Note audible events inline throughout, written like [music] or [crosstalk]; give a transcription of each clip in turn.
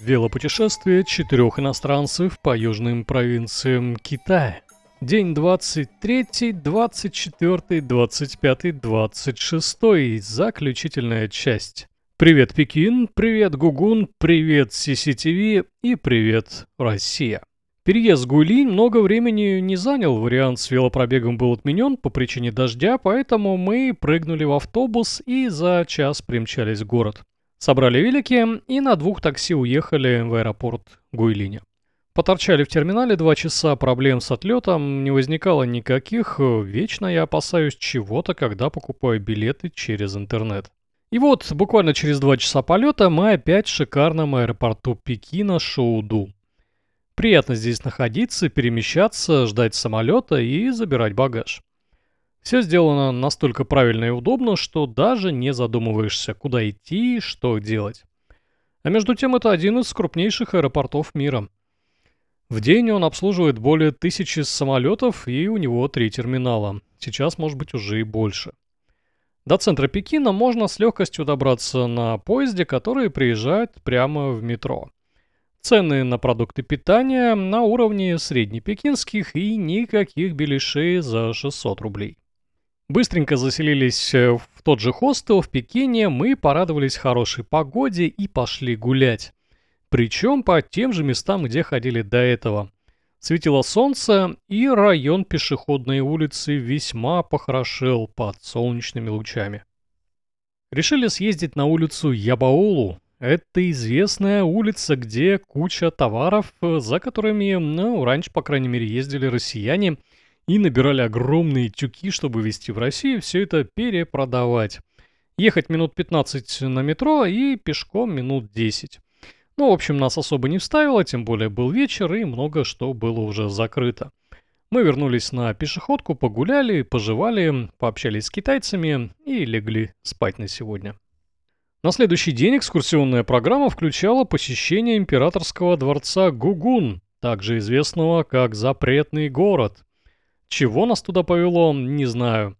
Велопутешествие четырех иностранцев по южным провинциям Китая. День 23, 24, 25, 26. Заключительная часть. Привет, Пекин, привет, Гугун, привет, CCTV и привет, Россия. Переезд Гули много времени не занял, вариант с велопробегом был отменен по причине дождя, поэтому мы прыгнули в автобус и за час примчались в город. Собрали велики и на двух такси уехали в аэропорт Гуйлиня. Поторчали в терминале два часа, проблем с отлетом не возникало никаких, вечно я опасаюсь чего-то, когда покупаю билеты через интернет. И вот, буквально через два часа полета мы опять в шикарном аэропорту Пекина Шоуду. Приятно здесь находиться, перемещаться, ждать самолета и забирать багаж. Все сделано настолько правильно и удобно, что даже не задумываешься, куда идти и что делать. А между тем это один из крупнейших аэропортов мира. В день он обслуживает более тысячи самолетов и у него три терминала. Сейчас может быть уже и больше. До центра Пекина можно с легкостью добраться на поезде, который приезжает прямо в метро. Цены на продукты питания на уровне среднепекинских и никаких беляшей за 600 рублей. Быстренько заселились э, в тот же хостел в Пекине, мы порадовались хорошей погоде и пошли гулять. Причем по тем же местам, где ходили до этого. Светило солнце, и район пешеходной улицы весьма похорошел под солнечными лучами. Решили съездить на улицу Ябаолу. Это известная улица, где куча товаров, э, за которыми, ну, раньше, по крайней мере, ездили россияне – и набирали огромные тюки, чтобы везти в Россию, все это перепродавать. Ехать минут 15 на метро и пешком минут 10. Ну, в общем, нас особо не вставило, тем более был вечер и много что было уже закрыто. Мы вернулись на пешеходку, погуляли, пожевали, пообщались с китайцами и легли спать на сегодня. На следующий день экскурсионная программа включала посещение императорского дворца Гугун, также известного как Запретный город – чего нас туда повело, не знаю.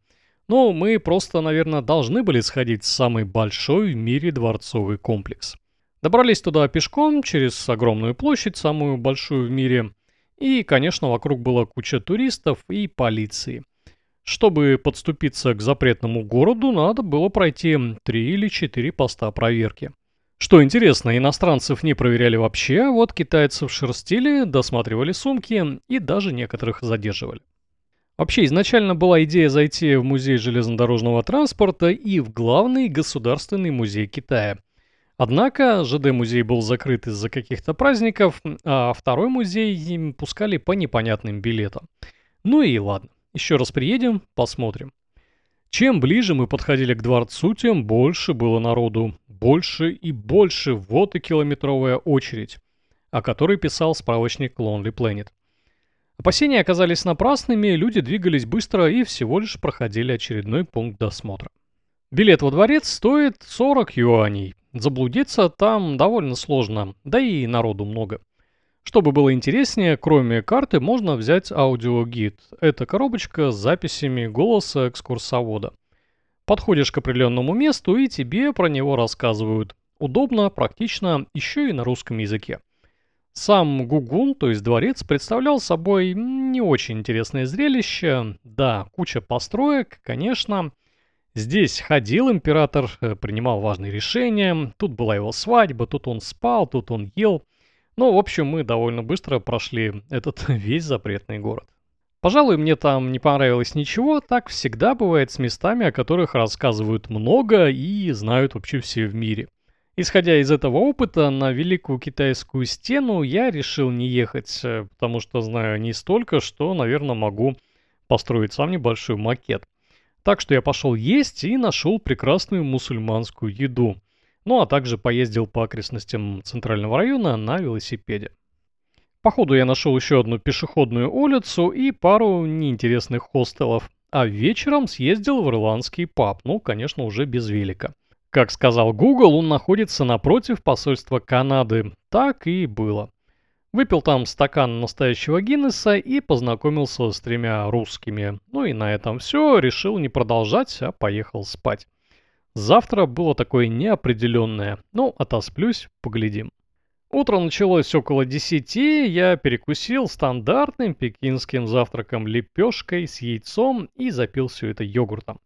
Но мы просто, наверное, должны были сходить в самый большой в мире дворцовый комплекс. Добрались туда пешком, через огромную площадь, самую большую в мире. И, конечно, вокруг была куча туристов и полиции. Чтобы подступиться к запретному городу, надо было пройти три или четыре поста проверки. Что интересно, иностранцев не проверяли вообще, вот китайцев шерстили, досматривали сумки и даже некоторых задерживали. Вообще, изначально была идея зайти в музей железнодорожного транспорта и в главный государственный музей Китая. Однако ЖД-музей был закрыт из-за каких-то праздников, а второй музей им пускали по непонятным билетам. Ну и ладно, еще раз приедем, посмотрим. Чем ближе мы подходили к дворцу, тем больше было народу. Больше и больше, вот и километровая очередь, о которой писал справочник Lonely Planet. Опасения оказались напрасными, люди двигались быстро и всего лишь проходили очередной пункт досмотра. Билет во дворец стоит 40 юаней. Заблудиться там довольно сложно, да и народу много. Чтобы было интереснее, кроме карты можно взять аудиогид. Это коробочка с записями голоса экскурсовода. Подходишь к определенному месту и тебе про него рассказывают. Удобно, практично, еще и на русском языке. Сам Гугун, то есть дворец, представлял собой не очень интересное зрелище. Да, куча построек, конечно. Здесь ходил император, э, принимал важные решения. Тут была его свадьба, тут он спал, тут он ел. Но, в общем, мы довольно быстро прошли этот [laughs] весь запретный город. Пожалуй, мне там не понравилось ничего, так всегда бывает с местами, о которых рассказывают много и знают вообще все в мире. Исходя из этого опыта, на Великую Китайскую стену я решил не ехать, э, потому что знаю не столько, что, наверное, могу построить сам небольшой макет. Так что я пошел есть и нашел прекрасную мусульманскую еду. Ну а также поездил по окрестностям центрального района на велосипеде. Походу я нашел еще одну пешеходную улицу и пару неинтересных хостелов. А вечером съездил в ирландский паб, ну, конечно, уже без велика. Как сказал Google, он находится напротив посольства Канады. Так и было. Выпил там стакан настоящего Гиннесса и познакомился с тремя русскими. Ну и на этом все, решил не продолжать, а поехал спать. Завтра было такое неопределенное. Ну, отосплюсь, поглядим. Утро началось около 10, я перекусил стандартным пекинским завтраком лепешкой с яйцом и запил все это йогуртом.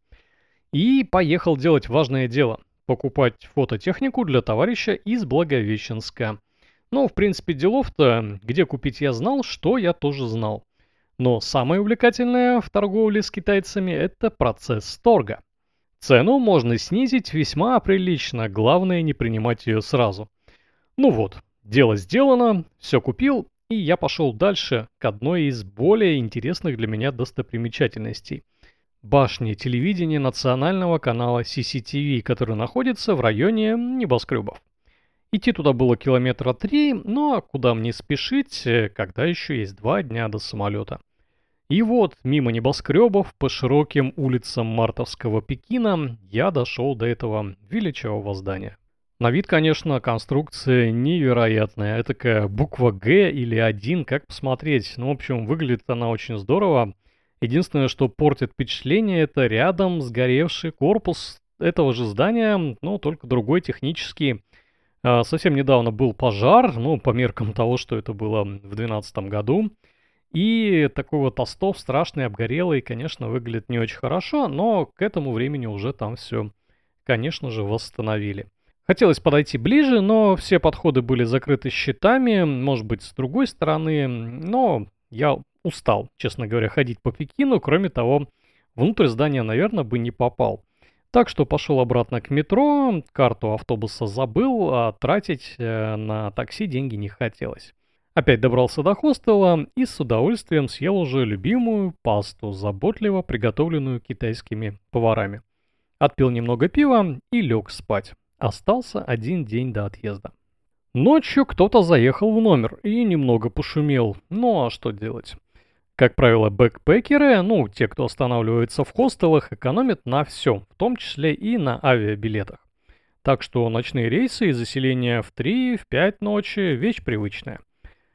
И поехал делать важное дело – покупать фототехнику для товарища из Благовещенска. Ну, в принципе, делов-то, где купить я знал, что я тоже знал. Но самое увлекательное в торговле с китайцами – это процесс торга. Цену можно снизить весьма прилично, главное не принимать ее сразу. Ну вот, дело сделано, все купил, и я пошел дальше к одной из более интересных для меня достопримечательностей. Башне телевидения национального канала CCTV, который находится в районе небоскребов. Идти туда было километра три, но куда мне спешить, э, когда еще есть два дня до самолета. И вот, мимо небоскребов, по широким улицам мартовского Пекина, я дошел до этого величавого здания. На вид, конечно, конструкция невероятная. Это такая буква Г или 1, как посмотреть. Ну, в общем, выглядит она очень здорово. Единственное, что портит впечатление, это рядом сгоревший корпус этого же здания, но только другой технический. А, совсем недавно был пожар, ну, по меркам того, что это было в 2012 году. И такой вот остов страшный, обгорелый, конечно, выглядит не очень хорошо, но к этому времени уже там все, конечно же, восстановили. Хотелось подойти ближе, но все подходы были закрыты щитами, может быть, с другой стороны, но я устал, честно говоря, ходить по Пекину, кроме того, внутрь здания, наверное, бы не попал. Так что пошел обратно к метро, карту автобуса забыл, а тратить э, на такси деньги не хотелось. Опять добрался до хостела и с удовольствием съел уже любимую пасту, заботливо приготовленную китайскими поварами. Отпил немного пива и лег спать. Остался один день до отъезда. Ночью кто-то заехал в номер и немного пошумел. Ну а что делать? Как правило, бэкпекеры, ну, те, кто останавливается в хостелах, экономят на всем, в том числе и на авиабилетах. Так что ночные рейсы и заселение в 3, в 5 ночи – вещь привычная.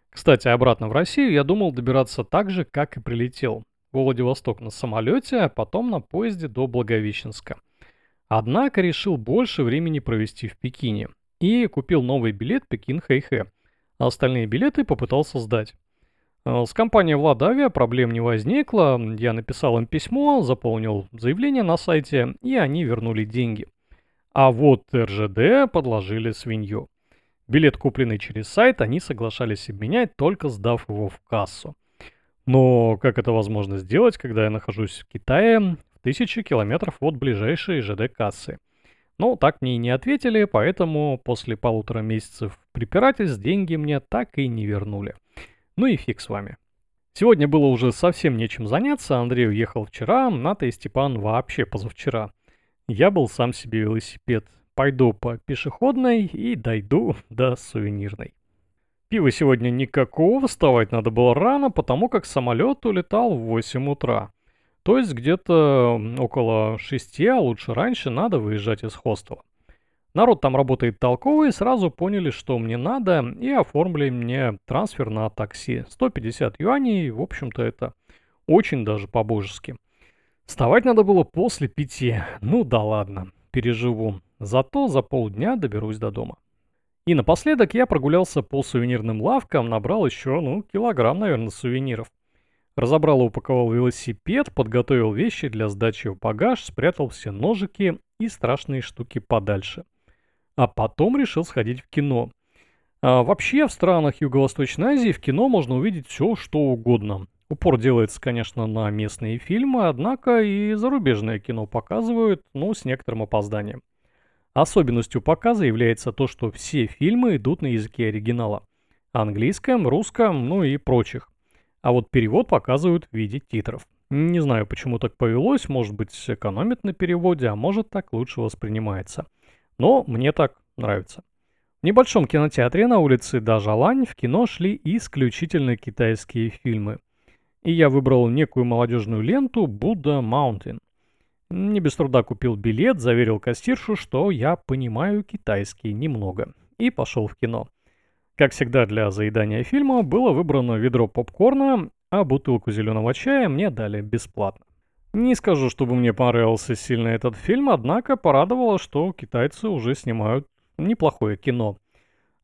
Кстати, обратно в Россию я думал добираться так же, как и прилетел. В Владивосток на самолете, а потом на поезде до Благовещенска. Однако решил больше времени провести в Пекине и купил новый билет Пекин-Хэйхэ. А остальные билеты попытался сдать. Э, с компанией Владавиа проблем не возникло. Я написал им письмо, заполнил заявление на сайте, и они вернули деньги. А вот РЖД подложили свинью. Билет, купленный через сайт, они соглашались обменять, только сдав его в кассу. Но как это возможно сделать, когда я нахожусь в Китае, в тысячи километров от ближайшей ЖД-кассы? Ну, так мне и не ответили, поэтому после полутора месяцев препирательств деньги мне так и не вернули. Ну и фиг с вами. Сегодня было уже совсем нечем заняться, Андрей уехал вчера, Ната и Степан вообще позавчера. Я был сам себе велосипед. Пойду по пешеходной и дойду до сувенирной. Пива сегодня никакого, вставать надо было рано, потому как самолет улетал в 8 утра. То есть где-то около 6, а лучше раньше, надо выезжать из хостела. Народ там работает толковый, сразу поняли, что мне надо, и оформили мне трансфер на такси. 150 юаней, в общем-то, это очень даже по-божески. Вставать надо было после пяти. Ну да ладно, переживу. Зато за полдня доберусь до дома. И напоследок я прогулялся по сувенирным лавкам, набрал еще, ну, килограмм, наверное, сувениров. Разобрал и упаковал велосипед, подготовил вещи для сдачи в багаж, спрятал все ножики и страшные штуки подальше – а потом решил сходить в кино. А вообще в странах Юго-Восточной Азии в кино можно увидеть все, что угодно. Упор делается, конечно, на местные фильмы, однако и зарубежное кино показывают, но с некоторым опозданием. Особенностью показа является то, что все фильмы идут на языке оригинала. Английском, русском, ну и прочих. А вот перевод показывают в виде титров. Не знаю, почему так повелось, может быть экономит на переводе, а может так лучше воспринимается. Но мне так нравится. В небольшом кинотеатре на улице Дажалань в кино шли исключительно китайские фильмы. И я выбрал некую молодежную ленту «Будда Маунтин». Не без труда купил билет, заверил кассиршу, что я понимаю китайский немного. И пошел в кино. Как всегда для заедания фильма было выбрано ведро попкорна, а бутылку зеленого чая мне дали бесплатно. Не скажу, чтобы мне понравился сильно этот фильм, однако порадовало, что китайцы уже снимают неплохое кино.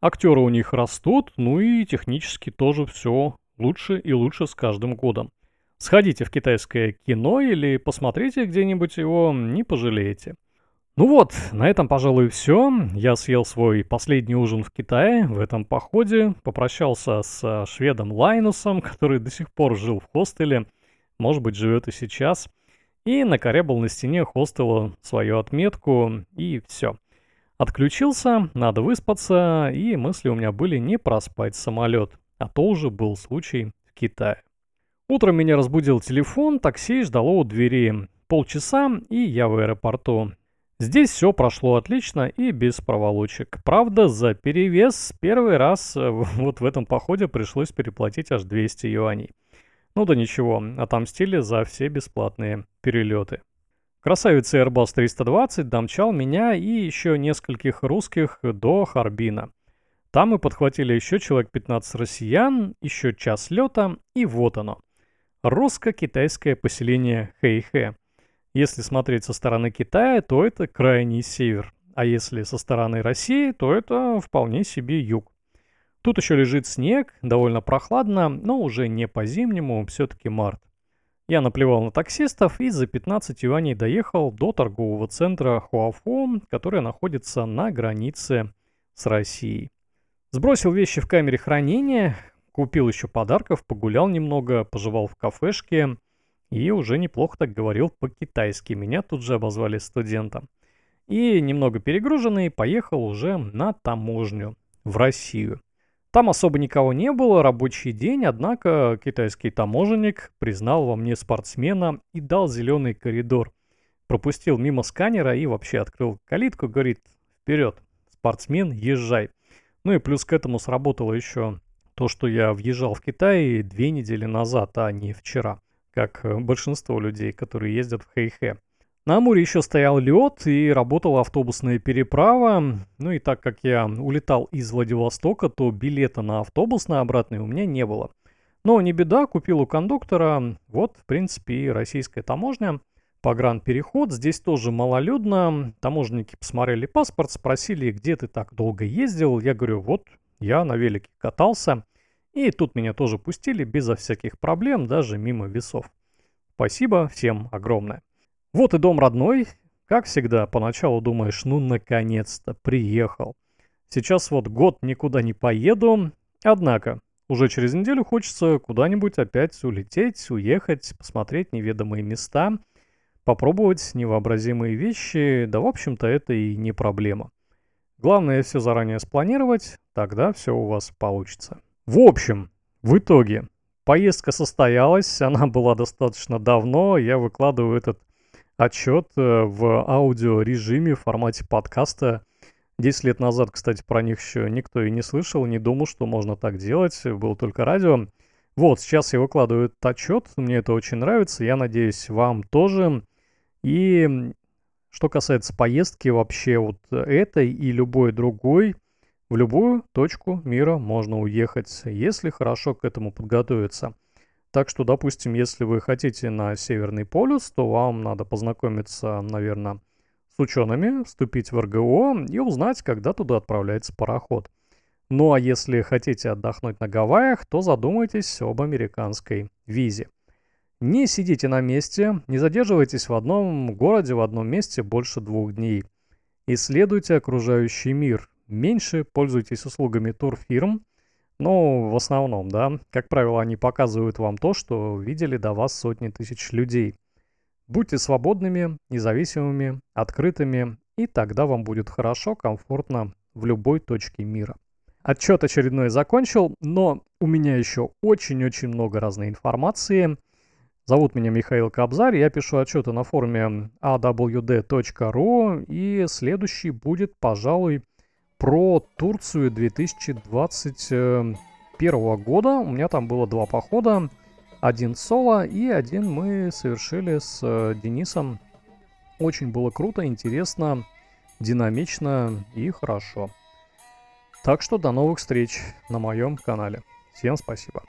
Актеры у них растут, ну и технически тоже все лучше и лучше с каждым годом. Сходите в китайское кино или посмотрите где-нибудь его, не пожалеете. Ну вот, на этом, пожалуй, все. Я съел свой последний ужин в Китае в этом походе, попрощался с шведом Лайнусом, [laughs] который до сих пор жил в хостеле, может быть, живет и сейчас, и накорябал на стене хостела свою отметку, и все. Отключился, надо выспаться, и мысли у меня были не проспать самолет, а то уже был случай в Китае. Утром меня разбудил телефон, такси ждало у двери. Полчаса, и я в аэропорту. Здесь все прошло отлично и без проволочек. Правда, за перевес первый раз [laughs] вот в этом походе пришлось переплатить аж 200 юаней. Ну да ничего, отомстили за все бесплатные перелеты. Красавец Airbus 320 домчал меня и еще нескольких русских до Харбина. Там мы подхватили еще человек 15 россиян, еще час лета, и вот оно – русско-китайское поселение Хэйхэ. Если смотреть со стороны Китая, то это крайний север, а если со стороны России, то это вполне себе юг. Тут еще лежит снег, довольно прохладно, но уже не по-зимнему, все-таки март. Я наплевал на таксистов и за 15 юаней доехал до торгового центра Хуафо, который находится на границе с Россией. Сбросил вещи в камере хранения, Купил еще подарков, погулял немного, пожевал в кафешке и уже неплохо так говорил по-китайски. Меня тут же обозвали студентом. И немного перегруженный поехал уже на таможню в Россию. Там особо никого не было, рабочий день, однако китайский таможенник признал во мне спортсмена и дал зеленый коридор. Пропустил мимо сканера и вообще открыл калитку, говорит, вперед, спортсмен, езжай. Ну и плюс к этому сработало еще то, что я въезжал в Китай две недели назад, а не вчера, как э, большинство людей, которые ездят в Хэйхэ. На Амуре еще стоял лед и работала автобусная переправа. Ну и так как я улетал из Владивостока, то билета на автобус на обратный у меня не было. Но не беда, купил у кондуктора. Вот, в принципе, и российская таможня. Погранпереход. Здесь тоже малолюдно. Таможенники посмотрели паспорт, спросили, где ты так долго ездил. Я говорю, вот я на велике катался, и тут меня тоже пустили безо всяких проблем, даже мимо весов. Спасибо всем огромное. Вот и дом родной. Как всегда, поначалу думаешь, ну наконец-то, приехал. Сейчас вот год никуда не поеду, однако уже через неделю хочется куда-нибудь опять улететь, уехать, посмотреть неведомые места, попробовать невообразимые вещи, да в общем-то это и не проблема. Главное все заранее спланировать, тогда все у вас получится. В общем, в итоге, поездка состоялась, она была достаточно давно, я выкладываю этот отчет э, в аудиорежиме в формате подкаста. 10 лет назад, кстати, про них еще никто и не слышал, не думал, что можно так делать, было только радио. Вот, сейчас я выкладываю этот отчет, мне это очень нравится, я надеюсь, вам тоже. И что касается поездки вообще вот этой и любой другой, в любую точку мира можно уехать, если хорошо к этому подготовиться. Так что, допустим, если вы хотите на Северный полюс, то вам надо познакомиться, наверное, с учеными, вступить в РГО и узнать, когда туда отправляется пароход. Ну а если хотите отдохнуть на Гавайях, то задумайтесь об американской визе. Не сидите на месте, не задерживайтесь в одном городе, в одном месте больше двух дней. Исследуйте окружающий мир. Меньше пользуйтесь услугами турфирм, но в основном, да, как правило, они показывают вам то, что видели до вас сотни тысяч людей. Будьте свободными, независимыми, открытыми, и тогда вам будет хорошо, комфортно в любой точке мира. Отчет очередной закончил, но у меня еще очень-очень много разной информации – Зовут меня Михаил Кобзарь, я пишу отчеты на форуме awd.ru, и следующий будет, пожалуй, про Турцию 2021 года. У меня там было два похода, один соло и один мы совершили с э, Денисом. Очень было круто, интересно, динамично и хорошо. Так что до новых встреч на моем канале. Всем спасибо.